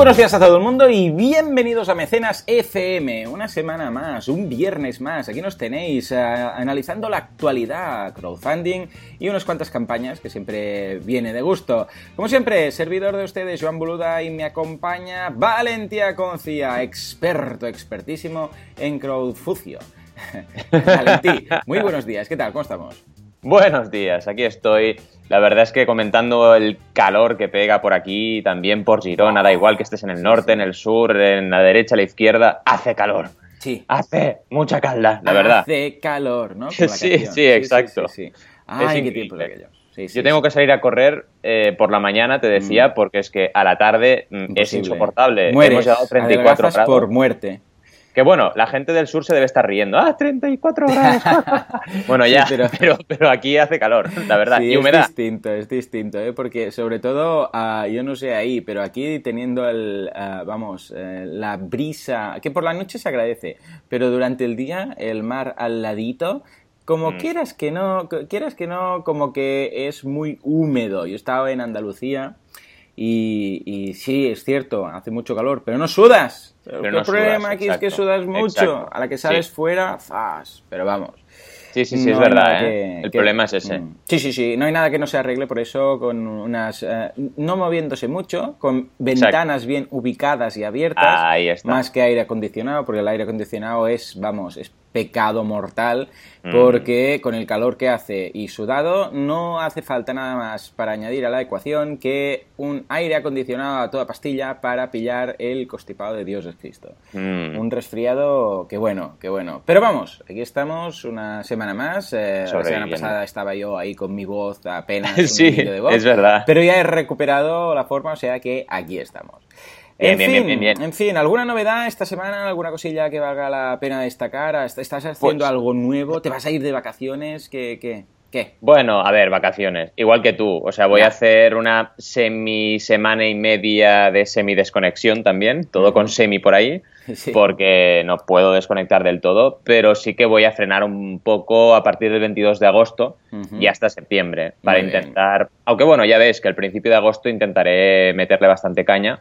buenos días a todo el mundo y bienvenidos a Mecenas FM. Una semana más, un viernes más. Aquí nos tenéis eh, analizando la actualidad, crowdfunding y unas cuantas campañas que siempre viene de gusto. Como siempre, servidor de ustedes, Joan Boluda, y me acompaña Valentía Concia, experto, expertísimo en crowdfucio. Valentí, muy buenos días, ¿qué tal? ¿Cómo estamos? Buenos días, aquí estoy. La verdad es que comentando el calor que pega por aquí, también por Girona, da igual que estés en el norte, en el sur, en la derecha, a la izquierda, hace calor. Sí. Hace mucha calda, la verdad. Hace calor, ¿no? Sí, sí, exacto. Sí, Ay, qué tiempo de. Yo tengo que salir a correr eh, por la mañana, te decía, Mm. porque es que a la tarde mm, es insoportable. Mueres, Hemos llegado a 34 adelgazas grados. por muerte. Que bueno, la gente del sur se debe estar riendo. ¡Ah, 34 grados! bueno, Sí, ya, pero- pero... Pero, aquí hace calor, la verdad. Sí, y humedad. es distinto, es distinto, ¿eh? porque sobre todo, ah, yo no sé ahí, pero aquí teniendo el, ah, vamos, eh, la brisa, que por la noche se agradece, pero durante el día el mar al ladito, como Mm. quieras que no, quieras que no, como que es muy húmedo. Yo estaba en Andalucía y, y sí, es cierto, hace mucho calor, pero no sudas. Pero el no problema sudas, aquí es que exacto, sudas mucho, exacto, a la que sales sí. fuera, ¡zas! pero vamos. Sí, sí, sí, No es verdad. ¿eh? que- El que- problema es ese. Mm. Sí, sí, sí. No hay nada que no se arregle por eso con unas... eh, no moviéndose mucho, con ventanas bien ubicadas y abiertas. Ahí está. Más que aire acondicionado, porque el aire acondicionado es, vamos, es pecado mortal, Mm. porque con el calor que hace y sudado no hace falta nada más para añadir a la ecuación que un aire acondicionado a toda pastilla para pillar el constipado de Dios es Cristo. Mm. Un resfriado, que bueno, que bueno. Pero vamos, aquí estamos una semana más. eh, la semana pasada estaba yo ahí con mi voz apenas un Sí, de voz. es verdad. Pero ya he recuperado la forma, o sea que aquí estamos. Bien, en, bien, fin, bien, bien, en fin, ¿alguna novedad esta semana? ¿Alguna cosilla que valga la pena destacar? ¿Estás haciendo Pues- algo nuevo? ¿Te vas a ir de vacaciones? ¿Qué? ¿Qué? ¿Qué? Bueno, a ver, vacaciones. Igual que tú. O sea, voy Ya. a hacer una semi semana y media de semi desconexión también. Todo con semi por ahí. Sí. Porque no puedo desconectar del todo. Pero sí que voy a frenar un poco a partir del 22 de agosto y hasta septiembre. Para Muy bien. intentar. Aunque bueno, ya ves que al principio de agosto intentaré meterle bastante caña.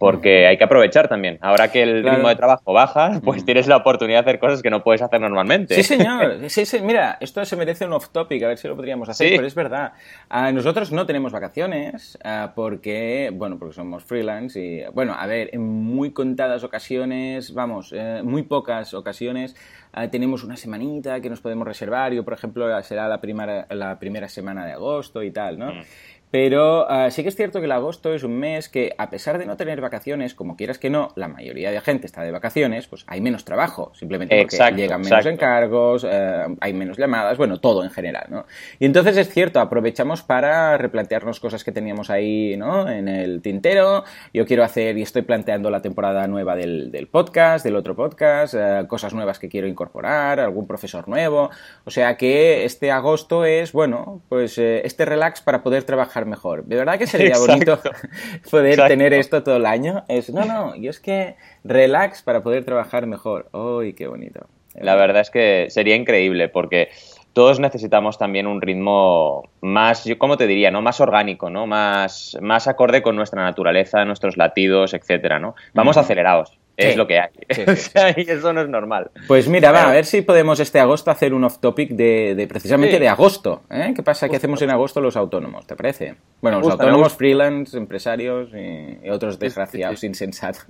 Porque hay que aprovechar también. Ahora que el Claro. ritmo de trabajo baja, pues tienes la oportunidad de hacer cosas que no puedes hacer normalmente. Sí, señor. Sí, sí, Mira, esto se merece un off-topic, a ver si lo podríamos hacer, Sí. pero es verdad. Ah, nosotros no tenemos vacaciones ah, porque, bueno, porque somos freelance y, bueno, a ver, en muy contadas ocasiones, vamos, eh, muy pocas ocasiones, ah, tenemos una semanita que nos podemos reservar. Yo, por ejemplo, será la primera, la primera semana de agosto y tal, ¿no? Mm. Pero ah, sí que es cierto que el agosto es un mes que, a pesar de no tener vacaciones, como quieras que no, la mayoría de gente está de vacaciones, pues hay menos trabajo, simplemente porque Exacto, llegan menos exacto. encargos, eh, hay menos llamadas, bueno, todo en general, ¿no? Y entonces es cierto, aprovechamos para replantearnos cosas que teníamos ahí, ¿no? En el tintero. Yo quiero hacer y estoy planteando la temporada nueva del, del podcast, del otro podcast, eh, cosas nuevas que quiero incorporar, algún profesor nuevo. O sea que este agosto es, bueno, pues eh, este relax para poder trabajar mejor. De verdad que sería Exacto. bonito poder Exacto. tener esto todo el año. Es, no, no, yo es que relax para poder trabajar mejor. ¡Uy, qué bonito! La verdad es que sería increíble porque todos necesitamos también un ritmo más, yo cómo te diría, ¿no? Más orgánico, ¿no? Más, más acorde con nuestra naturaleza, nuestros latidos, etcétera, ¿no? Vamos acelerados, es Sí. lo que hay. Sí, O sea, y eso no es normal. Pues mira, va, a ver si podemos este agosto hacer un off-topic de, de precisamente de agosto. ¿eh? ¿Qué pasa? ¿Qué hacemos en agosto los autónomos? ¿Te parece? Bueno, los gusta, autónomos, freelance, empresarios y, y otros desgraciados, insensatos.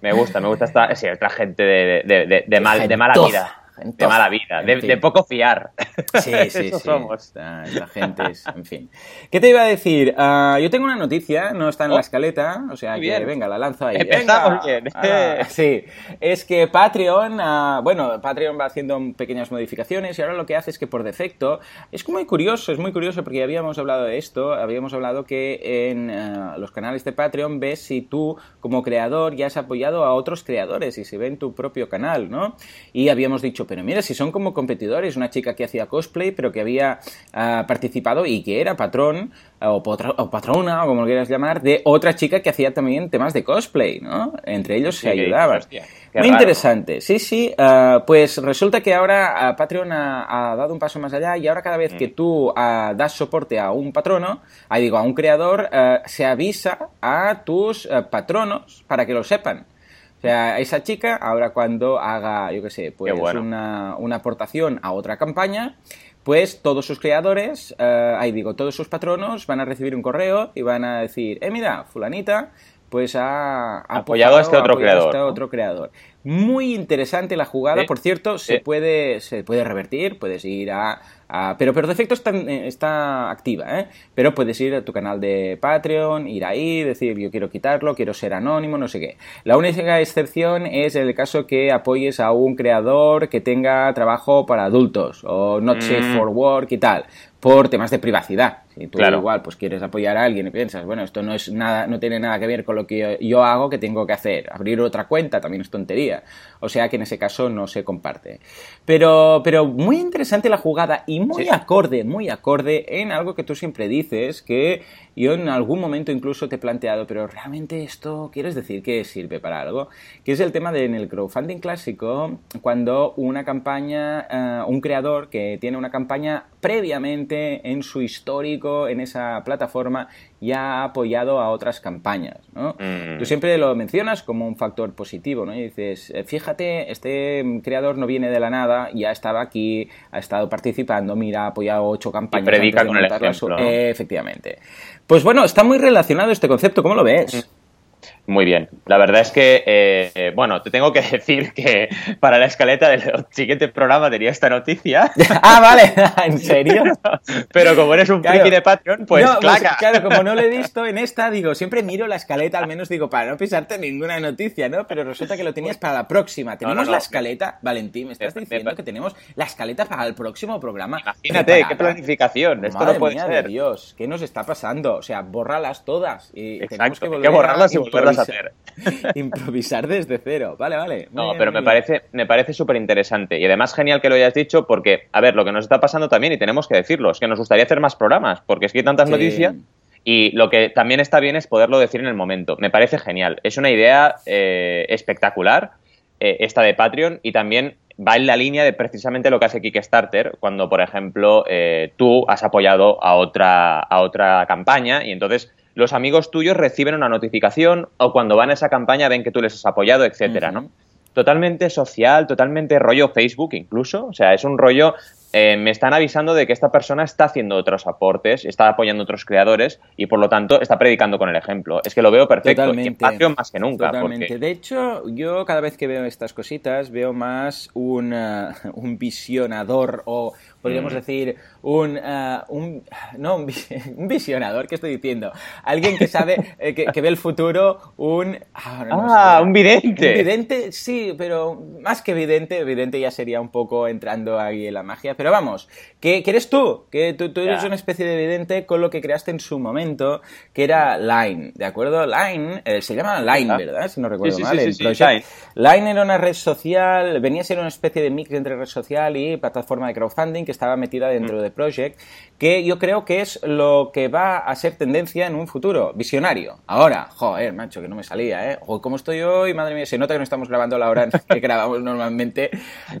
Me gusta, me gusta esta, sí, esta gente de, de, de, mal, de mala Gentoza, vida. De mala vida, de, poco fiar. Sí, sí, Eso sí. somos. La gente es, en fin. ¿Qué te iba a decir? Ah, yo tengo una noticia, no está en la Oh. escaleta, o sea que bien. venga, la lanzo ahí. Empezamos Venga. bien. Ah, sí, es que Patreon, ah, bueno, Patreon va haciendo pequeñas modificaciones y ahora lo que hace es que por defecto, es muy curioso, es muy curioso porque ya habíamos hablado de esto, habíamos hablado que en ah, los canales de Patreon ves si tú como creador ya has apoyado a otros creadores y se ve en tu propio canal, ¿no? Y habíamos dicho, pero mira, si son como competidores, una chica que hacía cosplay, pero que había ah, participado y que era patrón o, patrona, o como lo quieras llamar, de otra chica que hacía también temas de cosplay, ¿no? Entre ellos se ayudaban. Muy interesante, sí, sí. Ah, pues resulta que ahora Patreon ha, dado un paso más allá y ahora cada vez que mm. tú das soporte a un patrono, ahí digo, a un creador, se avisa a tus patronos para que lo sepan. O sea, esa chica, ahora cuando haga, yo qué sé, pues una, una, aportación a otra campaña, pues todos sus creadores, eh, ahí digo, todos sus patronos van a recibir un correo y van a decir, eh, mira, fulanita, pues ha, apoyado, a este otro creador. Este otro creador. Muy interesante la jugada, por cierto, se, puede, se puede revertir, puedes ir a pero por defecto está, eh, está activa, ¿eh? Pero puedes ir a tu canal de Patreon, ir ahí, decir yo quiero quitarlo, quiero ser anónimo, no sé qué. La única excepción es el caso que apoyes a un creador que tenga trabajo para adultos o not safe mm. for work y tal por temas de privacidad. Si tú igual pues quieres apoyar a alguien y piensas, bueno, esto no es nada, no tiene nada que ver con lo que yo, hago, que tengo que hacer. Abrir otra cuenta también es tontería. O sea que en ese caso no se comparte. Pero, pero muy interesante la jugada y muy acorde, muy acorde en algo que tú siempre dices, que yo en algún momento incluso te he planteado, pero realmente esto quieres decir que sirve para algo, que es el tema de en el crowdfunding clásico, cuando una campaña, eh, un creador que tiene una campaña previamente en su histórico en esa plataforma ya ha apoyado a otras campañas, ¿no? Mm. Tú siempre lo mencionas como un factor positivo, ¿no? Y dices, eh, fíjate, este creador no viene de la nada, ya estaba aquí, ha estado participando, mira, ha apoyado ocho campañas. Y predica con el ejemplo, efectivamente. Pues bueno, está muy relacionado este concepto, ¿cómo lo ves? Muy bien. La verdad es que, eh, bueno, te tengo que decir que para la escaleta del siguiente programa tenía esta noticia. ah, vale. ¿En serio? Pero como eres un friki de Patreon, pues, pues claro, como no lo he visto en esta, digo, siempre miro la escaleta, al menos digo, para no pisarte ninguna noticia, ¿no? Pero resulta que lo tenías para la próxima. ¿Tenemos la escaleta? Valentín, me estás diciendo que tenemos la escaleta para el próximo programa. Imagínate, qué planificación. Esto no puede ser. De Dios, ¿qué nos está pasando? O sea, bórralas todas. Y tenemos que, volver borrarlas y volverlas hacer. Improvisar desde cero. Vale, vale. no, pero me parece, me parece súper interesante. Y además genial que lo hayas dicho porque, a ver, lo que nos está pasando también, y tenemos que decirlo, es que nos gustaría hacer más programas, porque es que hay tantas noticias. Y lo que también está bien es poderlo decir en el momento. Me parece genial. Es una idea eh, espectacular, eh, esta de Patreon, y también va en la línea de precisamente lo que hace Kickstarter, cuando, por ejemplo, eh, tú has apoyado a otra, a otra campaña y entonces los amigos tuyos reciben una notificación o cuando van a esa campaña ven que tú les has apoyado, etcétera, ¿no? Totalmente social, totalmente rollo Facebook incluso, o sea, es un rollo eh, me están avisando de que esta persona está haciendo otros aportes, está apoyando a otros creadores y por lo tanto está predicando con el ejemplo. Es que lo veo perfecto. Totalmente. Patreon más que nunca. Totalmente. De hecho, yo cada vez que veo estas cositas veo más un, un visionador o podríamos mm. decir un, un no un, visionador, ¿qué estoy diciendo? Alguien que sabe, eh, que, ve el futuro, un... Ah, ah un vidente. Un vidente, sí, pero más que vidente, vidente ya sería un poco entrando ahí en la magia, pero vamos, que, eres tú, que tú, eres una especie de vidente con lo que creaste en su momento, que era Line, ¿de acuerdo? Line, eh, se llama Line, ¿verdad? Si no recuerdo mal. el Line. Line era una red social, venía a ser una especie de mix entre red social y plataforma de crowdfunding que estaba metida dentro mm. de Project, que yo creo que es lo que va a ser tendencia en un futuro, visionario. Ahora, joder, macho, que no me salía, ¿eh? ¿cómo estoy hoy? Madre mía, se nota que no estamos grabando la hora que grabamos normalmente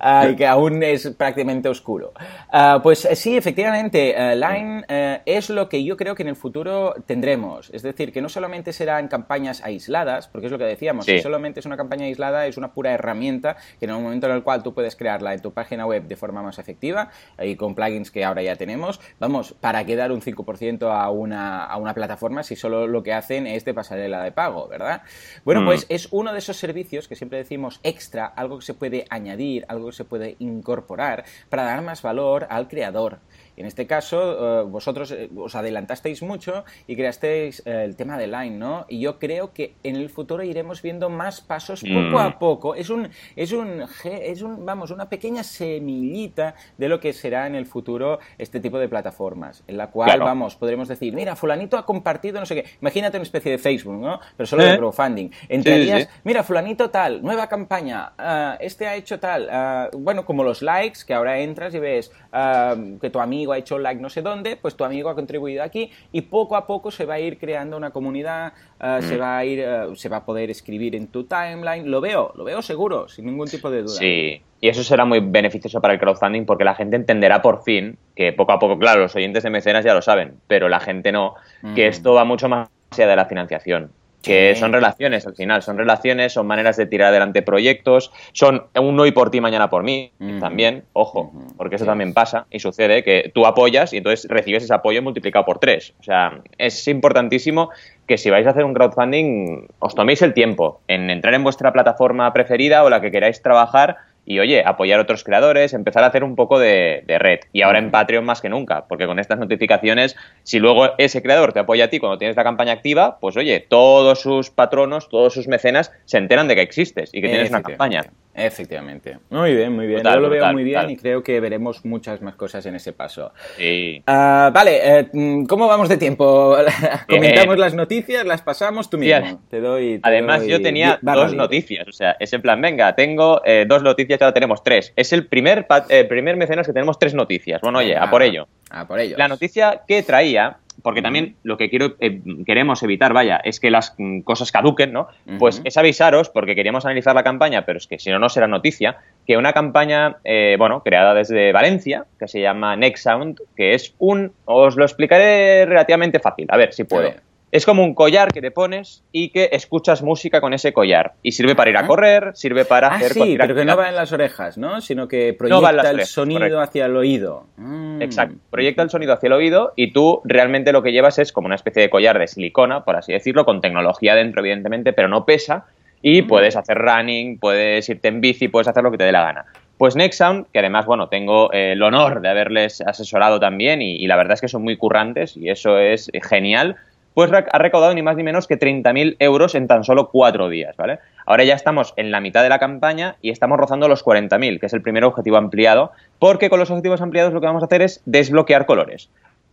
ah, y que aún es prácticamente oscuro. Ah, pues eh, sí, efectivamente, eh, Line eh, es lo que yo creo que en el futuro tendremos. Es decir, que no solamente serán campañas aisladas, porque es lo que decíamos, si solamente es una campaña aislada, es una pura herramienta que en un momento en el cual tú puedes crearla en tu página web de forma más efectiva y con plugins que ahora ya tenemos, vamos, ¿para qué dar un 5% a una, a una plataforma si solo lo que hacen es de pasarela de pago, ¿verdad? Bueno, mm. pues es uno de esos servicios que siempre decimos extra, algo que se puede añadir, algo que se puede incorporar para dar más valor al creador. Y en este caso, eh, vosotros eh, os adelantasteis mucho y creasteis eh, el tema de Line, ¿no? Y yo creo que en el futuro iremos viendo más pasos poco a Mm. poco. Es un, es un, es un, vamos, una pequeña semillita de lo que será en el futuro este tipo de plataformas, en la cual, Claro. vamos, podremos decir, mira, fulanito ha compartido no sé qué. Imagínate una especie de Facebook, ¿no? Pero solo de crowdfunding. Entrarías, sí. mira, fulanito tal, nueva campaña, ah, este ha hecho tal, ah, bueno, como los likes, que ahora entras y ves ah, que tu amigo ha hecho like no sé dónde, pues tu amigo ha contribuido aquí y poco a poco se va a ir creando una comunidad, Mm. se va a ir, ah, se va a poder escribir en tu timeline, lo veo, lo veo seguro, sin ningún tipo de duda. Sí, y eso será muy beneficioso para el crowdfunding porque la gente entenderá por fin que poco a poco, claro, los oyentes de mecenas ya lo saben, pero la gente no, que Mm. esto va mucho más allá de la financiación. Que son relaciones al final, son relaciones, son maneras de tirar adelante proyectos, son un hoy por ti, mañana por mí, también, ojo, porque eso también pasa y sucede que tú apoyas y entonces recibes ese apoyo multiplicado por tres. O sea, es importantísimo que si vais a hacer un crowdfunding os toméis el tiempo en entrar en vuestra plataforma preferida o la que queráis trabajar y oye, apoyar a otros creadores, empezar a hacer un poco de, de red. Y ahora en Patreon más que nunca, porque con estas notificaciones, si luego ese creador te apoya a ti cuando tienes la campaña activa, pues oye, todos sus patronos, todos sus mecenas se enteran de que existes y que tienes una campaña. Efectivamente. Muy bien, muy bien. Yo lo veo muy bien y creo que veremos muchas más cosas en ese paso. Sí. Ah, vale, eh, mm, ¿cómo vamos de tiempo? Comentamos las noticias, las pasamos tú mismo. te doy, te Además, doy yo tenía dos noticias. O sea, es en plan, venga, tengo eh, dos noticias ahora tenemos tres. Es el primer, eh, primer mecenas que tenemos tres noticias. Bueno, oye, a por ello. A por ello. La noticia que traía, porque también lo que quiero, eh, queremos evitar, vaya, es que las cosas caduquen, ¿no? Pues es avisaros, porque queríamos analizar la campaña, pero es que si no, no será noticia, que una campaña, eh, bueno, creada desde Valencia, que se llama Next Sound, que es un, os lo explicaré relativamente fácil, a ver si puedo. Es como un collar que te pones y que escuchas música con ese collar. Y sirve para ir a Ah. correr, sirve para Ah, hacer sí, pero que no va en las orejas, ¿no? Sino que proyecta el orejas, sonido correcto. hacia el oído. Mm. Exacto. Proyecta el sonido hacia el oído y tú realmente lo que llevas es como una especie de collar de silicona, por así decirlo, con tecnología dentro, evidentemente, pero no pesa. Y Mm. puedes hacer running, puedes irte en bici, puedes hacer lo que te dé la gana. Pues Nextsound, que además, bueno, tengo eh, el honor de haberles asesorado también y, y la verdad es que son muy currantes y eso es genial, pues ha recaudado ni más ni menos que 30.000 euros en tan solo cuatro días, ¿vale? Ahora ya estamos en la mitad de la campaña y estamos rozando los 40.000, que es el primer objetivo ampliado, porque con los objetivos ampliados lo que vamos a hacer es desbloquear colores.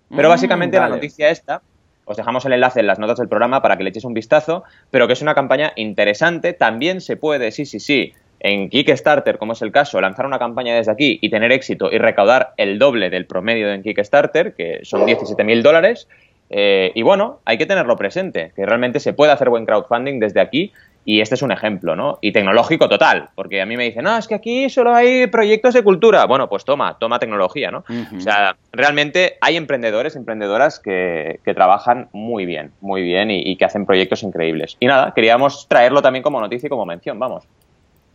Pero Mm, básicamente la noticia esta, os dejamos el enlace en las notas del programa para que le echéis un vistazo, pero que es una campaña interesante, también se puede, sí, sí, sí, en Kickstarter, como es el caso, lanzar una campaña desde aquí y tener éxito y recaudar el doble del promedio en Kickstarter, que son 17.000 dólares. Eh, y bueno, hay que tenerlo presente, que realmente se puede hacer buen crowdfunding desde aquí y este es un ejemplo, ¿no? Y tecnológico total, porque a mí me dicen, no, es que aquí solo hay proyectos de cultura. Bueno, pues toma, toma tecnología, ¿no? O sea, realmente hay emprendedores, emprendedoras que, que trabajan muy bien, muy bien y, y que hacen proyectos increíbles. Y nada, queríamos traerlo también como noticia y como mención, vamos.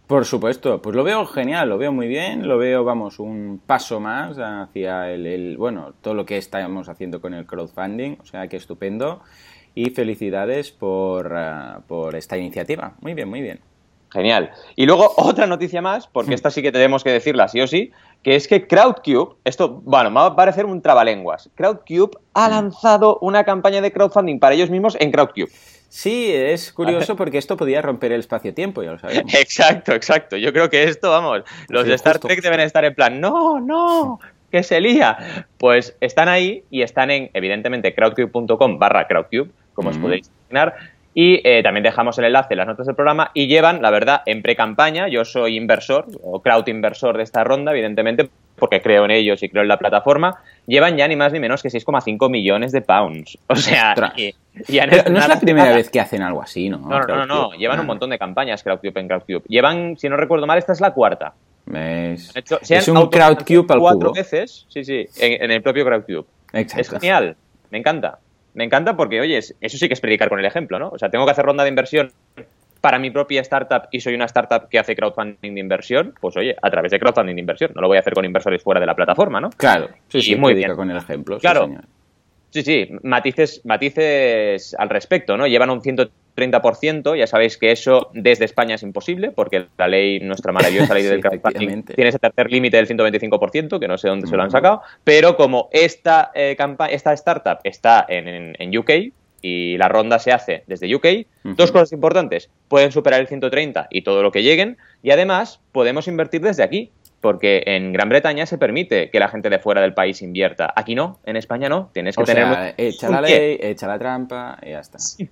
Por supuesto, pues lo veo genial, lo veo muy bien, lo veo, vamos, un paso más hacia el, el- bueno, todo lo que estamos haciendo con el crowdfunding, o sea, que estupendo. Y felicidades por, ah, por esta iniciativa. Muy bien, muy bien. Genial. Y luego otra noticia más, porque esta sí que tenemos que decirla sí o sí, que es que Crowdcube, esto, bueno, me va a parecer un trabalenguas. Crowdcube ha lanzado una campaña de crowdfunding para ellos mismos en Crowdcube. Sí, es curioso porque esto podía romper el espacio-tiempo, ya lo sabemos. Exacto, exacto. Yo creo que esto, vamos, los Sí, de Star justo, Trek deben estar en plan, no, no, que se lía. Pues están ahí y están en, evidentemente, crowdcube.com barra crowdcube, como os podéis imaginar. Y eh, también dejamos el enlace en las notas del programa y llevan, la verdad, en pre-campaña, yo soy inversor, o crowd inversor de esta ronda, evidentemente, porque creo en ellos y creo en la plataforma, llevan ya ni más ni menos que 6,5 millones de pounds. O sea. y, han no es la primera nada. vez que hacen algo así, ¿no? No, no, no, no, llevan Ah, un montón de campañas Crowdcube en Crowdcube. Llevan, si no recuerdo mal, esta es la cuarta. ¿ves? Han hecho- se Es han un Crowdcube al cuatro cubo. veces, sí, sí, en, en el propio Crowdcube. Exacto. Es genial, me encanta. Me encanta porque, oye, es- eso sí que es predicar con el ejemplo, ¿no? O sea, tengo que hacer ronda de inversión para mi propia startup y soy una startup que hace crowdfunding de inversión, pues oye, a través de crowdfunding de inversión. No lo voy a hacer con inversores fuera de la plataforma, ¿no? Claro, sí, Y sí, muy bien. con el ejemplo. sí, Claro. señor. Sí, sí, matices, matices al respecto, ¿no? Llevan un 30%, ya sabéis que eso desde España es imposible, porque la ley, nuestra maravillosa ley del crowdfunding, tiene ese tercer límite del 125%, que no sé dónde se lo han sacado, pero como esta, eh, esta startup está en, en, UK, y la ronda se hace desde UK, dos cosas importantes. Pueden superar el 130 y todo lo que lleguen, y además podemos invertir desde aquí, porque en Gran Bretaña se permite que la gente de fuera del país invierta. Aquí no, en España no. Tienes que tener. echa la ley, echa la trampa y ya está.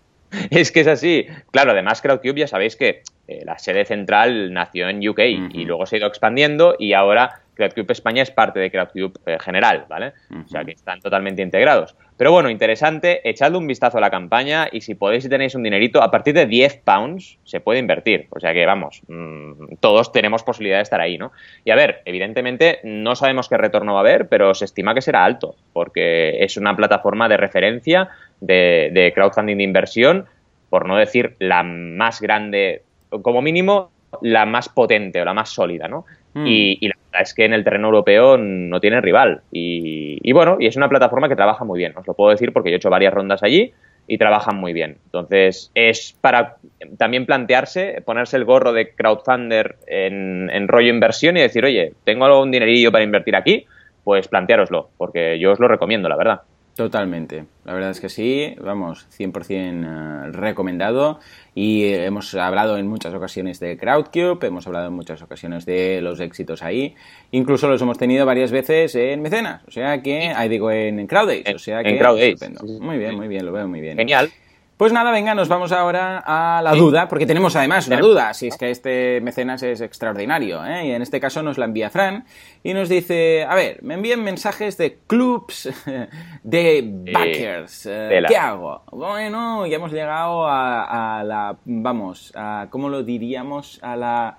Es que es así. Claro, además Crowdcube ya sabéis que eh, la sede central nació en UK y luego se ha ido expandiendo y ahora CrowdCube España es parte de CrowdCube eh, general, ¿vale? O sea que están totalmente integrados. Pero bueno, interesante, echadle un vistazo a la campaña y si podéis y tenéis un dinerito, a partir de 10 pounds se puede invertir. O sea que vamos, mm, todos tenemos posibilidad de estar ahí, ¿no? Y a ver, evidentemente no sabemos qué retorno va a haber, pero se estima que será alto, porque es una plataforma de referencia de, de crowdfunding de inversión, por no decir la más grande, como mínimo la más potente o la más sólida, ¿no? Mm. Y, la verdad es que en el terreno europeo no tiene rival. Y, bueno, y es una plataforma que trabaja muy bien, os lo puedo decir porque yo he hecho varias rondas allí y trabajan muy bien. Entonces, es para también plantearse, ponerse el gorro de crowdfunder en, en rollo inversión y decir, oye, tengo algún dinerillo para invertir aquí, pues planteároslo, porque yo os lo recomiendo, la verdad. Totalmente, la verdad es que sí, vamos, 100% eh, recomendado. Y hemos hablado en muchas ocasiones de Crowdcube, hemos hablado en muchas ocasiones de los éxitos ahí, incluso los hemos tenido varias veces en Mecenas, o sea que, ahí digo en Crowdace, o sea que... En Crowdace. Muy bien, muy bien, lo veo muy bien. Genial. Pues nada, venga, nos vamos ahora a la duda, porque tenemos además una duda, si es que este mecenas es extraordinario, ¿eh? y en este caso nos la envía Fran, y nos dice, a ver, me envían mensajes de clubs de backers, eh, ¿qué hago? Bueno, ya hemos llegado a, a la, vamos, a, ¿cómo lo diríamos? A la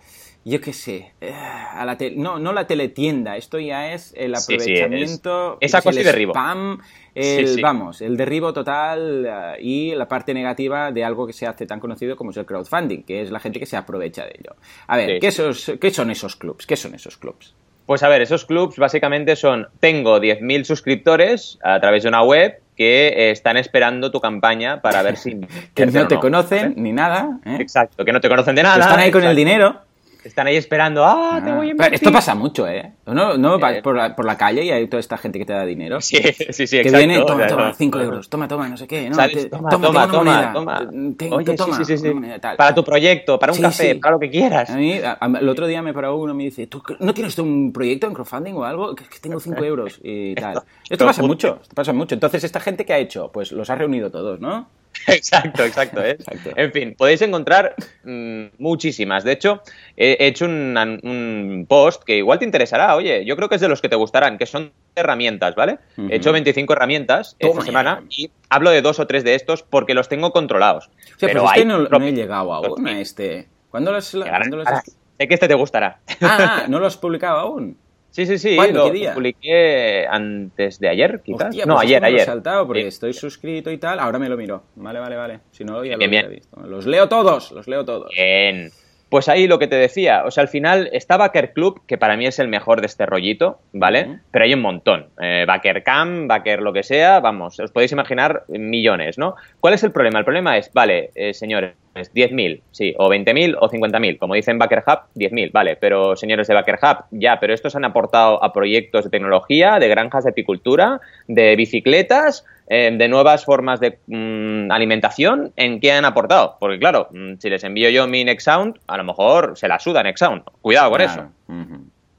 yo qué sé, eh, a la no, no la teletienda, esto ya es el aprovechamiento, cosa el derribo. spam, el, vamos, el derribo total eh, y la parte negativa de algo que se hace tan conocido como es el crowdfunding, que es la gente que se aprovecha de ello. A ver, ¿qué, ¿qué son esos clubs? ¿Qué son esos clubs? Pues a ver, esos clubs básicamente son, tengo 10.000 suscriptores a través de una web que eh, están esperando tu campaña para ver si... que no te conocen ni nada. Exacto, que no te conocen de nada. están ahí con el dinero están ahí esperando, ah, te voy a invertir. Esto pasa mucho, ¿eh? No, no eh, por, la, por, la, calle y hay toda esta gente que te da dinero. Sí, sí, sí, Que viene, toma, toma, 5 euros, toma, toma, no sé qué. No, toma, toma, toma, toma, Oye, sí, sí, sí, Para tu proyecto, para un café, para lo que quieras. A mí, el otro día me paró uno y me dice, ¿tú no tienes un proyecto en crowdfunding o algo? Que, que tengo 5 euros y tal. Esto pasa mucho, esto pasa mucho. Entonces, ¿esta gente qué ha hecho? Pues los ha reunido todos, ¿no? Exacto, exacto, ¿eh? En fin, podéis encontrar mm, muchísimas. De hecho, he hecho un, post que igual te interesará. Oye, yo creo que es de los que te gustarán, que son herramientas, ¿vale? He hecho 25 herramientas esta semana y hablo de dos o tres de estos porque los tengo controlados. pero pues es que no, he llegado aún a este. ¿Cuándo los, ¿cuándo los... Sé que este te gustará. Ah, ¿no lo has publicado aún? Sí, sí, sí. Lo publiqué antes de ayer, quizás. no, pues ayer, ayer. He saltado porque estoy suscrito y tal. Ahora me lo miro. Vale, vale, vale. Si no, ya lo había visto. Los leo todos, los leo todos. Bien. Pues ahí lo que te decía, o sea, al final está Backer Club, que para mí es el mejor de este rollito, ¿vale? Pero hay un montón. Eh, Backer Cam, Backer lo que sea, vamos, os podéis imaginar millones, ¿no? ¿Cuál es el problema? El problema es, vale, eh, señores, 10.000, sí, o 20.000 o 50.000. Como dicen Backer Hub, 10.000, vale, pero señores de Backer Hub, ya, pero estos han aportado a proyectos de tecnología, de granjas de apicultura, de bicicletas, eh, de nuevas formas de mm, alimentación, ¿en qué han aportado? Porque claro, mm, si les envío yo mi Nextsound, a lo mejor se la suda Nextsound. Cuidado con eso.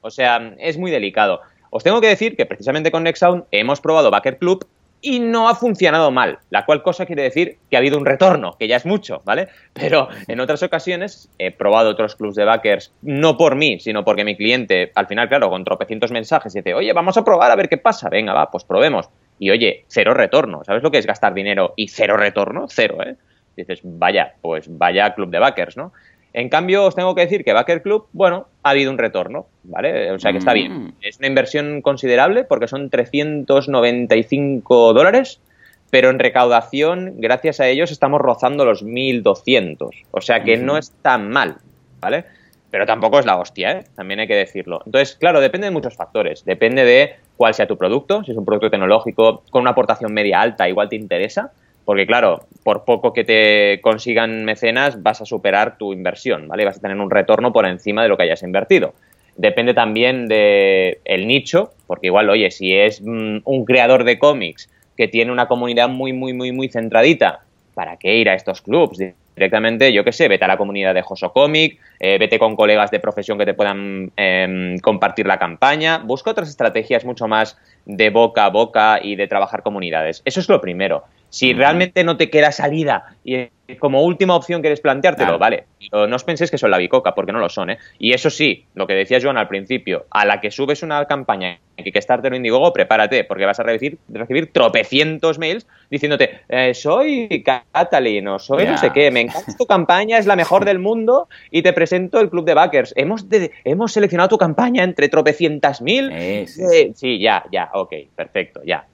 O sea, es muy delicado. Os tengo que decir que precisamente con Nextsound hemos probado Backer Club y no ha funcionado mal, la cual cosa quiere decir que ha habido un retorno, que ya es mucho, ¿vale? Pero en otras ocasiones he probado otros clubs de backers, no por mí, sino porque mi cliente, al final, claro, con tropecientos mensajes, dice, oye, vamos a probar a ver qué pasa, venga, va, pues probemos. Y oye, cero retorno, ¿sabes lo que es gastar dinero y cero retorno? Cero, ¿eh? dices, vaya, pues vaya club de backers, ¿no? En cambio, os tengo que decir que Backer Club, bueno, ha habido un retorno, ¿vale? O sea que está bien. Mm. Es una inversión considerable porque son 395 dólares, pero en recaudación, gracias a ellos, estamos rozando los 1.200. O sea que no es tan mal, ¿vale? Pero tampoco es la hostia, ¿eh? También hay que decirlo. Entonces, claro, depende de muchos factores. Depende de cuál sea tu producto. Si es un producto tecnológico con una aportación media alta, igual te interesa porque claro, por poco que te consigan mecenas, vas a superar tu inversión, ¿vale? Vas a tener un retorno por encima de lo que hayas invertido. Depende también del el nicho, porque igual, oye, si es mm, un creador de cómics que tiene una comunidad muy, muy, muy, muy centradita, ¿para qué ir a estos clubs? Directamente, yo qué sé, vete a la comunidad de Joso Comic, eh, vete con colegas de profesión que te puedan em, compartir la campaña, busca otras estrategias mucho más de boca a boca y de trabajar comunidades. Eso es lo primero. Si realmente no te queda salida y como última opción quieres planteártelo, vale. no os penséis que son la bicoca, porque no lo son, ¿eh? Y eso sí, lo que decía Joan al principio, a la que subes una campaña en Kickstarter o Indiegogo, prepárate, porque vas a recibir, recibir tropecientos mails diciéndote, eh, soy Catalin o soy no sé qué, me encanta tu campaña, es la mejor del mundo y te presento el club de backers. Hemos, hemos seleccionado tu campaña entre tropecientas mil. sí, ya, ya, ok, perfecto, ya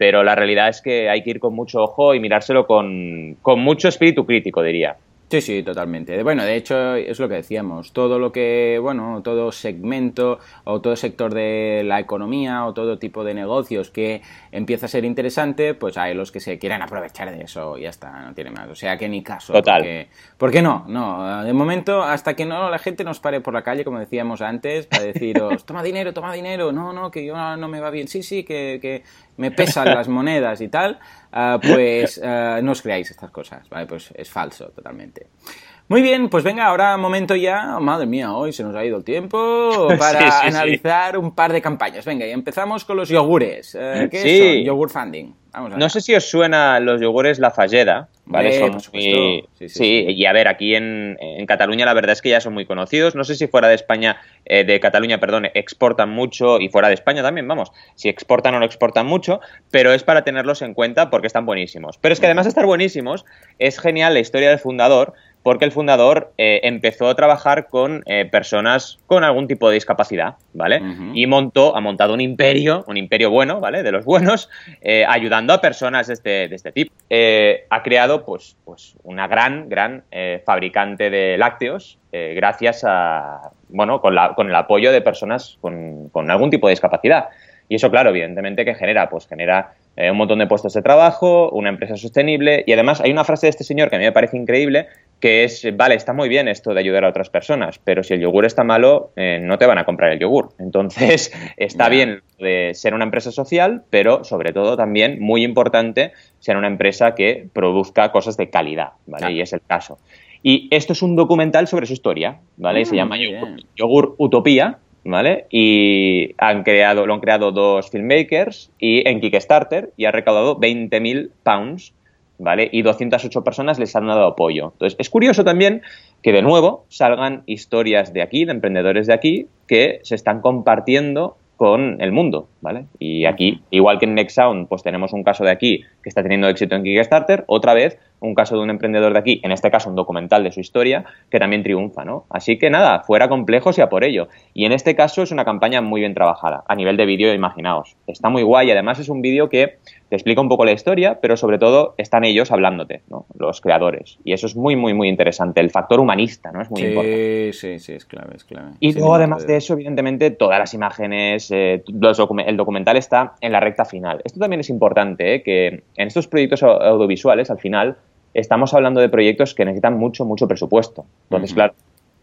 pero la realidad es que hay que ir con mucho ojo y mirárselo con, con mucho espíritu crítico, diría. Sí, sí, totalmente. Bueno, de hecho es lo que decíamos, todo lo que, bueno, todo segmento o todo sector de la economía o todo tipo de negocios que empieza a ser interesante, pues hay los que se quieren aprovechar de eso y ya está, no tiene más. O sea que ni caso. Total. ¿Por qué no? No, de momento, hasta que no la gente nos pare por la calle, como decíamos antes, para deciros, toma dinero, toma dinero, no, no, que yo no me va bien, sí, sí, que, que me pesan las monedas y tal, ah, pues ah, no os creáis estas cosas, ¿vale? Pues es falso totalmente. Muy bien, pues venga, ahora momento ya, madre mía, hoy se nos ha ido el tiempo para analizar un par de campañas. Venga, y empezamos con los yogures. Eh, ¿Qué son? Yogur funding. no sé si os suena los yogures La Falleda, ¿vale? son muy... sí, y a ver, aquí en, Cataluña la verdad es que ya son muy conocidos. No sé si fuera de España, eh, de Cataluña, perdón, exportan mucho y fuera de España también, vamos, si exportan o no exportan mucho, pero es para tenerlos en cuenta porque están buenísimos. Pero es que además de estar buenísimos, es genial la historia del fundador porque el fundador eh, empezó a trabajar con eh, personas con algún tipo de discapacidad, ¿vale? Y montó, ha montado un imperio, un imperio bueno, ¿vale? De los buenos, eh, ayudando a personas de este, de este tipo. ha creado, pues, pues, una gran, gran fabricante de lácteos, gracias a, bueno, con, la, con, el apoyo de personas con, con algún tipo de discapacidad. Y eso, claro, evidentemente, ¿qué genera? Pues genera un montón de puestos de trabajo, una empresa sostenible y además hay una frase de este señor que a mí me parece increíble que es, vale, está muy bien esto de ayudar a otras personas, pero si el yogur está malo, eh, no te van a comprar el yogur. Entonces, está bien de ser una empresa social, pero sobre todo también, muy importante, ser una empresa que produzca cosas de calidad, ¿vale? Y es el caso. Y esto es un documental sobre su historia, ¿vale? se ah, llama yogur, Utopía, ¿vale? Y han creado, lo han creado dos filmmakers y en Kickstarter y ha recaudado 20.000 pounds ¿vale? Y 208 personas les han dado apoyo. Entonces, es curioso también que de nuevo salgan historias de aquí, de emprendedores de aquí, que se están compartiendo con el mundo, ¿vale? Y aquí, igual que en Nextsound, pues tenemos un caso de aquí que está teniendo éxito en Kickstarter, otra vez un caso de un emprendedor de aquí, en este caso un documental de su historia, que también triunfa, ¿no? Así que nada, fuera complejos y a por ello. Y en este caso es una campaña muy bien trabajada, a nivel de vídeo, imaginaos. Está muy guay, además es un vídeo que te explica un poco la historia, pero sobre todo están ellos hablándote, ¿no? Los creadores. Y eso es muy, muy, muy interesante. El factor humanista, ¿no? Es muy importante. Sí, sí, es clave, es clave. Y luego, además de eso, evidentemente, todas las imágenes, eh, el documental está en la recta final. Esto también es importante, ¿eh? que en estos proyectos audiovisuales, al final, estamos hablando de proyectos que necesitan mucho, mucho presupuesto. Entonces, claro,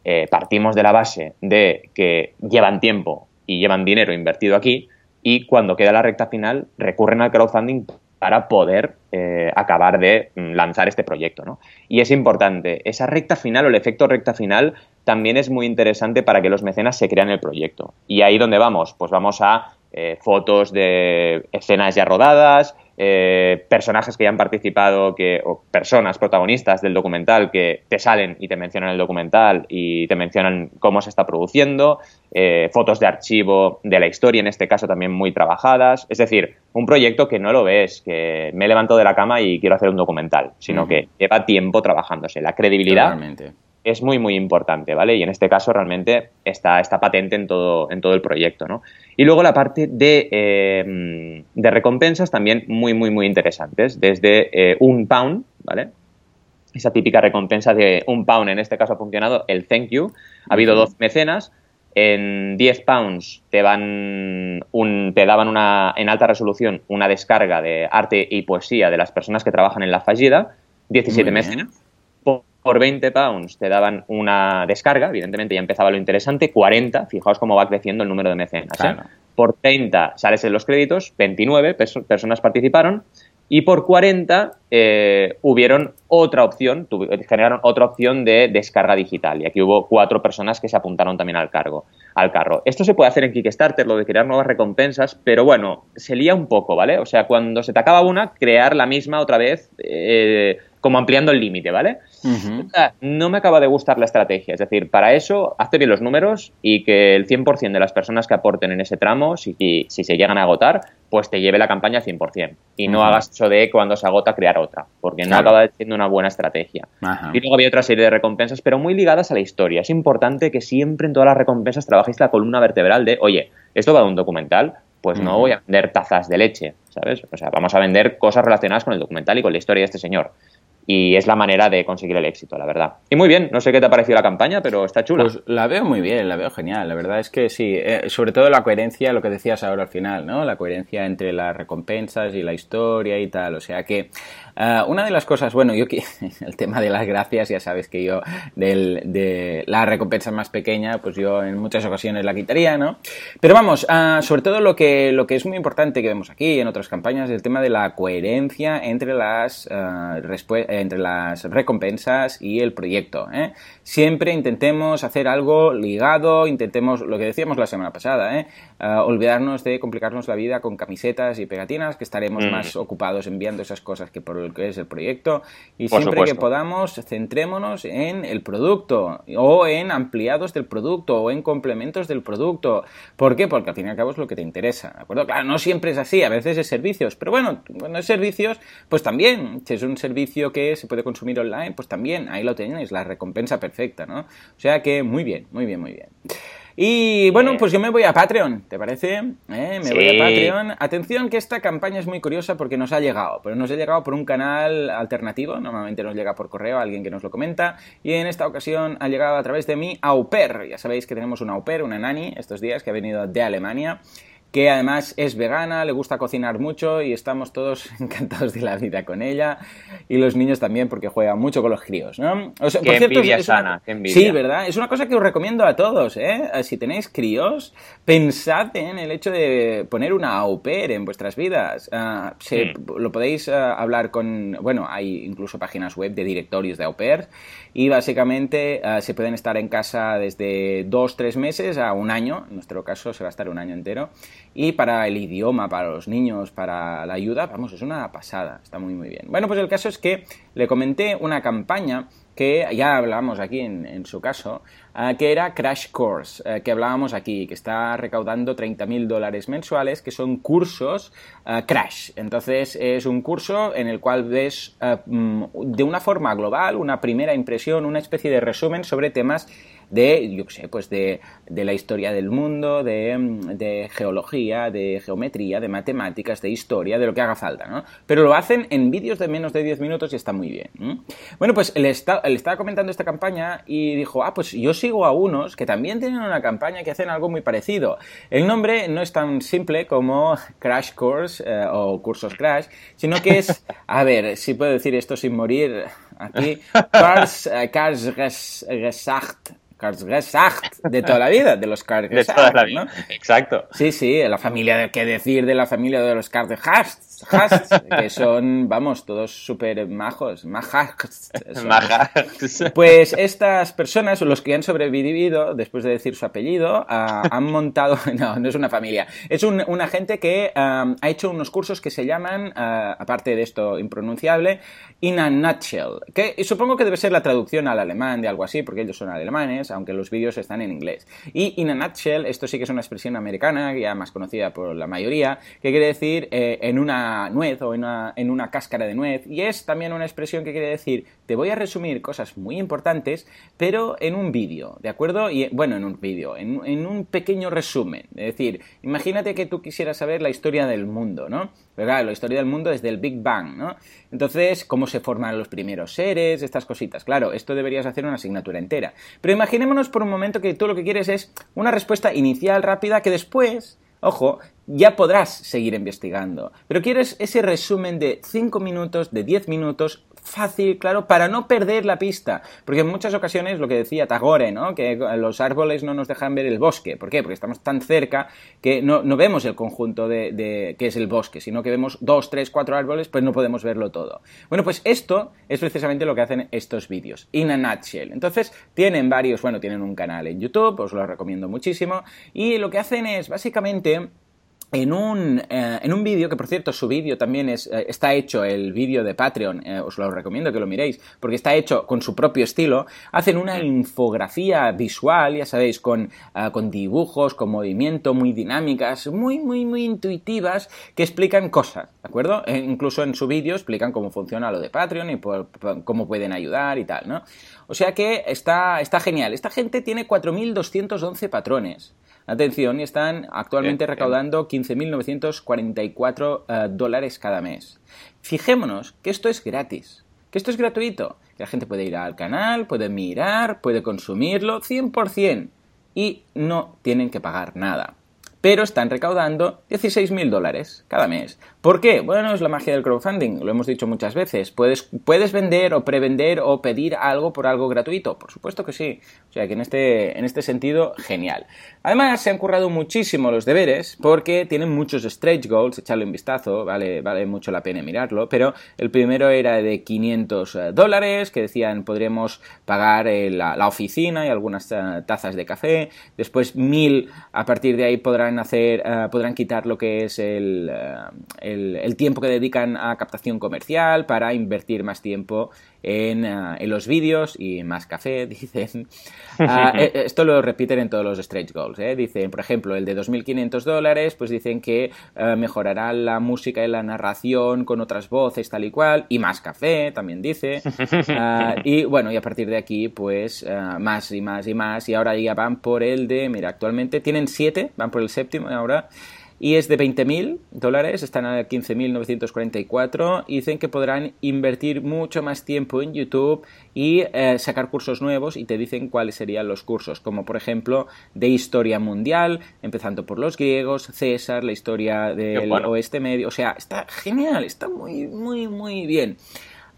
eh, partimos de la base de que llevan tiempo y llevan dinero invertido aquí y cuando queda la recta final recurren al crowdfunding para poder eh, acabar de mm, lanzar este proyecto. ¿no? Y es importante, esa recta final o el efecto recta final también es muy interesante para que los mecenas se crean el proyecto. Y ahí donde vamos, pues vamos a eh, fotos de escenas ya rodadas, eh, personajes que ya han participado, que, o personas protagonistas del documental que te salen y te mencionan el documental y te mencionan cómo se está produciendo, eh, fotos de archivo de la historia, en este caso también muy trabajadas. Es decir, un proyecto que no lo ves, que me levanto de la cama y quiero hacer un documental, sino que lleva tiempo trabajándose. La credibilidad es muy, muy importante, ¿vale? Y en este caso realmente está, está patente en todo, en todo el proyecto, ¿no? Y luego la parte de, eh, de recompensas también muy, muy, muy interesantes, desde eh, un pound, ¿vale? Esa típica recompensa de un pound, en este caso ha funcionado el thank you. Ha habido dos mecenas en 10 pounds te, van un, te daban una, en alta resolución una descarga de arte y poesía de las personas que trabajan en la fallida, 17 meses. Por, 20 pounds te daban una descarga, evidentemente ya empezaba lo interesante, 40, fijaos cómo va creciendo el número de mecenas. ¿eh? Por 30 sales en los créditos, 29 personas participaron, y por 40 eh, hubieron otra opción, generaron otra opción de descarga digital. Y aquí hubo cuatro personas que se apuntaron también al cargo, al carro. Esto se puede hacer en Kickstarter, lo de crear nuevas recompensas, pero bueno, se lía un poco, ¿vale? O sea, cuando se te acaba una, crear la misma otra vez, eh, como ampliando el límite, ¿vale? No me acaba de gustar la estrategia. Es decir, para eso, hazte bien los números y que el 100% de las personas que aporten en ese tramo, si, si se llegan a agotar, pues te lleve la campaña al 100%. Y no hagas eso de cuando se agota crear otra, porque no acaba siendo una buena estrategia. Y luego había otra serie de recompensas, pero muy ligadas a la historia. Es importante que siempre en todas las recompensas trabajéis la columna vertebral de, oye, esto va de un documental, pues no voy a vender tazas de leche, ¿sabes? O sea, vamos a vender cosas relacionadas con el documental y con la historia de este señor y es la manera de conseguir el éxito, la verdad. Y muy bien, no sé qué te ha parecido la campaña, pero está chula. Pues la veo muy bien, la veo genial. La verdad es que sí, eh, sobre todo la coherencia, lo que decías ahora al final, ¿no? La coherencia entre las recompensas y la historia y tal. O sea que uh, una de las cosas, bueno, yo que el tema de las gracias, ya sabes que yo del, de la recompensa más pequeña, pues yo en muchas ocasiones la quitaría, ¿no? Pero vamos, uh, sobre todo lo que, lo que es muy importante que vemos aquí en otras campañas, el tema de la coherencia entre las uh, respuestas entre las recompensas y el proyecto. ¿eh? Siempre intentemos hacer algo ligado, intentemos, lo que decíamos la semana pasada, ¿eh? Ah, olvidarnos de complicarnos la vida con camisetas y pegatinas, que estaremos mm. más ocupados enviando esas cosas que por lo que es el proyecto. Y siempre que podamos, centrémonos en el producto o en ampliados del producto o en complementos del producto. ¿Por qué? Porque al fin y al cabo es lo que te interesa, ¿de acuerdo? Claro, no siempre es así, a veces es servicios, pero bueno, cuando es servicios, pues también, si es un servicio que se puede consumir online, pues también ahí lo tenéis, la recompensa perfecta, ¿no? O sea que muy bien, muy bien, muy bien. Y bueno, pues yo me voy a Patreon, ¿te parece? ¿Eh? Me voy a Patreon. Atención que esta campaña es muy curiosa porque nos ha llegado, pero nos ha llegado por un canal alternativo, normalmente nos llega por correo alguien que nos lo comenta, y en esta ocasión ha llegado a través de mi au pair. Ya sabéis que tenemos un au pair, una nani, estos días que ha venido de Alemania que además es vegana, le gusta cocinar mucho y estamos todos encantados de la vida con ella. Y los niños también, porque juega mucho con los críos, ¿no? O sea, qué envidia sana, qué envidia. Sí, ¿verdad? Es una cosa que os recomiendo a todos, ¿eh? Si tenéis críos, pensad en el hecho de poner una au pair en vuestras vidas. Ah, hmm. Lo podéis ah, hablar con... Bueno, hay incluso páginas web de directorios de au pair y básicamente ah, se pueden estar en casa desde dos, tres meses a un año. En nuestro caso se va a estar un año entero y para el idioma, para los niños, para la ayuda, vamos, es una pasada, está muy muy bien. Bueno, pues el caso es que le comenté una campaña que ya hablamos aquí en, su caso, eh, que era Crash Course, eh, que hablábamos aquí, que está recaudando 30.000 dólares mensuales, que son cursos eh, Crash. Entonces es un curso en el cual ves mm, de una forma global una primera impresión, una especie de resumen sobre temas de, yo qué sé, pues de, de, la historia del mundo, de, de, geología, de geometría, de matemáticas, de historia, de lo que haga falta, ¿no? Pero lo hacen en vídeos de menos de 10 minutos y está muy bien. Bueno, pues le, está, le estaba comentando esta campaña y dijo, ah, pues yo sigo a unos que también tienen una campaña que hacen algo muy parecido. El nombre no es tan simple como Crash Course eh, o Cursos Crash, sino que es, a ver, si puedo decir esto sin morir aquí, Cars, Cars De toda la vida, de los Karlsgesacht, ¿no? Exacto. Sí, sí, la familia, de, ¿qué decir de la familia de los Que son, vamos, todos súper majos, majas. Pues estas personas, los que han sobrevivido, después de decir su apellido, ah, han montado, no, no es una familia, es un, una gente que ha hecho unos cursos que se llaman, ah, aparte de esto impronunciable, In a Nutshell, que supongo que debe ser la traducción al alemán de algo así, porque ellos son alemanes, aunque los vídeos están en inglés. Y In a Nutshell, esto sí que es una expresión americana, ya más conocida por la mayoría, que quiere decir eh, en una nuez o en una, en una, cáscara de nuez y es también una expresión que quiere decir te voy a resumir cosas muy importantes pero en un vídeo, ¿de acuerdo? Y bueno, en un vídeo, en, un pequeño resumen. Es decir, imagínate que tú quisieras saber la historia del mundo, ¿no? Pero la historia del mundo desde el Big Bang, ¿no? Entonces, cómo se forman los primeros seres, estas cositas. Claro, esto deberías hacer una asignatura entera. Pero imaginémonos por un momento que tú lo que quieres es una respuesta inicial rápida que después Ojo, ya podrás seguir investigando. Pero quieres ese resumen de 5 minutos, de 10 minutos, fácil, claro, para no perder la pista. Porque en muchas ocasiones, lo que decía Tagore, ¿no? Que los árboles no nos dejan ver el bosque. ¿Por qué? Porque estamos tan cerca que no, vemos el conjunto de, de que es el bosque, sino que vemos dos, tres, cuatro árboles, pues no podemos verlo todo. Bueno, pues esto es precisamente lo que hacen estos vídeos, in a nutshell. Entonces, tienen varios, bueno, tienen un canal en YouTube, os lo recomiendo muchísimo, y lo que hacen es básicamente en un, eh, un vídeo, que por cierto su vídeo también es, eh, está hecho, el vídeo de Patreon, eh, os lo recomiendo que lo miréis, porque está hecho con su propio estilo, hacen una infografía visual, ya sabéis, con, con dibujos, con movimiento, muy dinámicas, muy, muy, muy intuitivas, que explican cosas, ¿de acuerdo? E incluso en su vídeo explican cómo funciona lo de Patreon y cómo pueden ayudar y tal, ¿no? O sea que está, está genial. Esta gente tiene 4.211 patrones. Atención, y están actualmente recaudando 15.944 eh, dólares cada mes. Fijémonos que esto es gratis, que esto es gratuito, que la gente puede ir al canal, puede mirar, puede consumirlo 100% y no tienen que pagar nada pero están recaudando 16.000 dólares cada mes. ¿Por qué? Bueno, es la magia del crowdfunding, lo hemos dicho muchas veces. Puedes, puedes vender o prevender o pedir algo por algo gratuito, por supuesto que sí. O sea que en este, en este sentido, genial. Además, se han currado muchísimo los deberes porque tienen muchos stretch goals, echarle un vistazo, vale, vale mucho la pena mirarlo, pero el primero era de 500 eh, dólares, que decían podríamos pagar eh, la, oficina y algunas eh, tazas de café, después 1000, a partir de ahí podrán hacer, podrán quitar lo que es el el, tiempo que dedican a captación comercial para invertir más tiempo en, ah, los vídeos y más café, dicen. Ah, eh, esto lo repiten en todos los stretch goals. ¿eh? Dicen, por ejemplo, el de 2.500 dólares, pues dicen que ah, mejorará la música y la narración con otras voces tal y cual, y más café, también dice. y bueno, y a partir de aquí, pues más y más y más, y ahora ya van por el de, mira, actualmente tienen 7, van por el séptimo ahora y es de 20.000 dólares, están a 15.944 y dicen que podrán invertir mucho más tiempo en YouTube y eh, sacar cursos nuevos y te dicen cuáles serían los cursos, como por ejemplo de historia mundial, empezando por los griegos, César, la historia del oeste medio, o sea, está genial, está muy, muy, muy bien.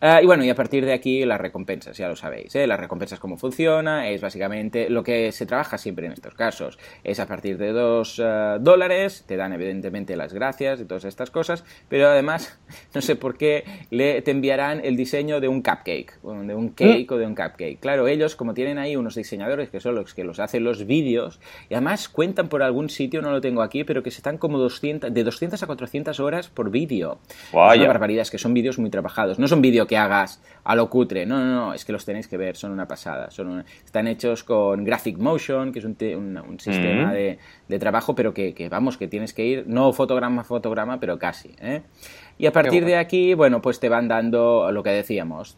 Ah, y bueno, y a partir de aquí las recompensas, ya lo sabéis, ¿eh? las recompensas cómo funciona, es básicamente lo que se trabaja siempre en estos casos, es a partir de dos ah, dólares, te dan evidentemente las gracias y todas estas cosas, pero además, no sé por qué, le, te enviarán el diseño de un cupcake, de un cake o de un cupcake. Claro, ellos como tienen ahí unos diseñadores que son los que los hacen los vídeos, y además cuentan por algún sitio, no lo tengo aquí, pero que se están como 200, de 200 a 400 horas por vídeo. Son barbaridades, que son vídeos muy trabajados, no son vídeos que hagas a lo cutre. No, no, no, es que los tenéis que ver, son una pasada. Son están hechos con Graphic Motion, que es un, un, sistema de, de, trabajo, pero que, que, vamos, que tienes que ir, no fotograma a fotograma, pero casi. ¿eh? Y a partir de aquí, bueno, pues te van dando lo que decíamos,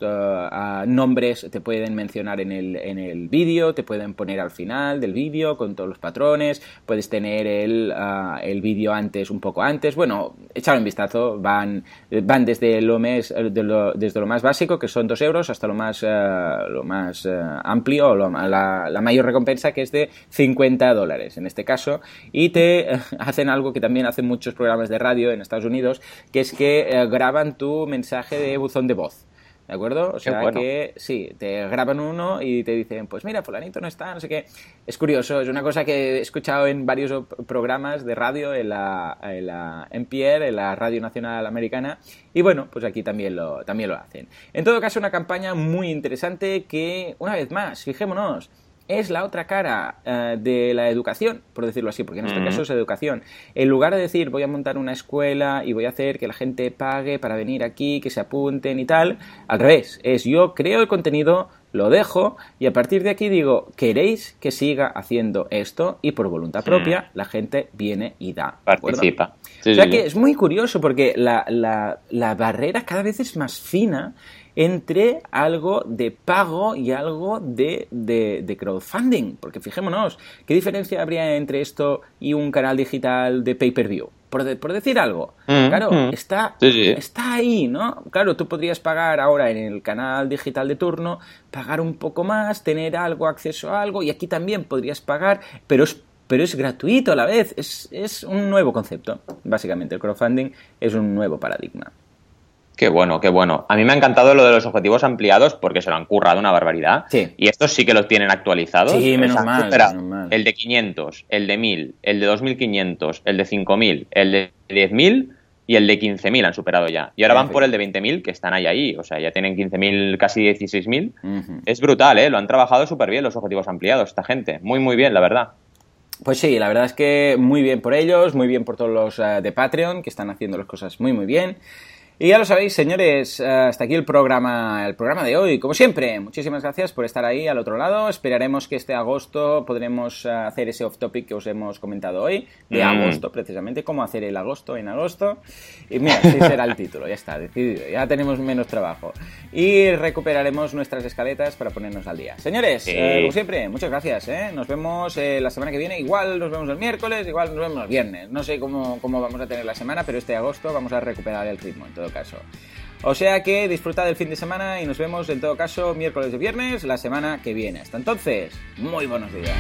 nombres te pueden mencionar en el, en el vídeo, te pueden poner al final del vídeo con todos los patrones, puedes tener el, el vídeo antes, un poco antes, bueno, echar un vistazo, van, van desde, lo mes, desde lo más básico, que son 2 euros, hasta lo más, eh, lo más eh, amplio, la, la, mayor recompensa, que es de 50 dólares en este caso, y te hacen algo que también hacen muchos programas de radio en Estados Unidos, que es que eh, graban tu mensaje de buzón de voz. ¿De acuerdo? O sea que sí, te graban uno y te dicen, pues mira, fulanito no está, no sé qué. Es curioso, es una cosa que he escuchado en varios programas de radio, en la, en la NPR, en la Radio Nacional Americana, y bueno, pues aquí también lo, también lo hacen. En todo caso, una campaña muy interesante que, una vez más, fijémonos, es la otra cara eh, de la educación, por decirlo así, porque en este caso es educación. En lugar de decir voy a montar una escuela y voy a hacer que la gente pague para venir aquí, que se apunten y tal, al revés, es yo creo el contenido lo dejo y a partir de aquí digo, ¿queréis que siga haciendo esto? Y por voluntad propia la gente viene y da. Participa. o sea que es muy curioso porque la, la, la barrera cada vez es más fina entre algo de pago y algo de, de, crowdfunding. Porque fijémonos, ¿qué diferencia habría entre esto y un canal digital de pay-per-view? Por, por, decir algo. Mm, claro, mm. Está, está ahí, ¿no? Claro, tú podrías pagar ahora en el canal digital de turno, pagar un poco más, tener algo, acceso a algo, y aquí también podrías pagar, pero es pero es gratuito a la vez. Es, es un nuevo concepto, básicamente. El crowdfunding es un nuevo paradigma. Qué bueno, qué bueno. A mí me ha encantado lo de los objetivos ampliados porque se lo han currado una barbaridad. Sí. Y estos sí que los tienen actualizados. Sí, menos, mal, El de 500, el de 1000, el de 2500, el de 5000, el de 10000 y el de 15.000 han superado ya. Y ahora van por el de 20.000 que están ahí ahí. O sea, ya tienen 15.000, casi 16.000. Es brutal, ¿eh? Lo han trabajado súper bien los objetivos ampliados, esta gente. Muy, muy bien, la verdad. Pues sí, la verdad es que muy bien por ellos, muy bien por todos los eh, de Patreon que están haciendo las cosas muy, muy bien. Y ya lo sabéis, señores, hasta aquí el programa, el programa de hoy. Como siempre, muchísimas gracias por estar ahí al otro lado. Esperaremos que este agosto podremos eh, hacer ese off topic que os hemos comentado hoy, de mm. agosto, precisamente, cómo hacer el agosto en agosto. Y mira, ese será el título, ya está, decidido, ya tenemos menos trabajo. Y recuperaremos nuestras escaletas para ponernos al día. Señores, eh, como siempre, muchas gracias. ¿eh? Nos vemos la semana que viene, igual nos vemos el miércoles, igual nos vemos el viernes. No sé cómo, cómo vamos a tener la semana, pero este agosto vamos a recuperar el ritmo en todo caso. O sea que disfrutad del fin de semana y nos vemos en todo caso miércoles y viernes la semana que viene. Hasta entonces, muy buenos días.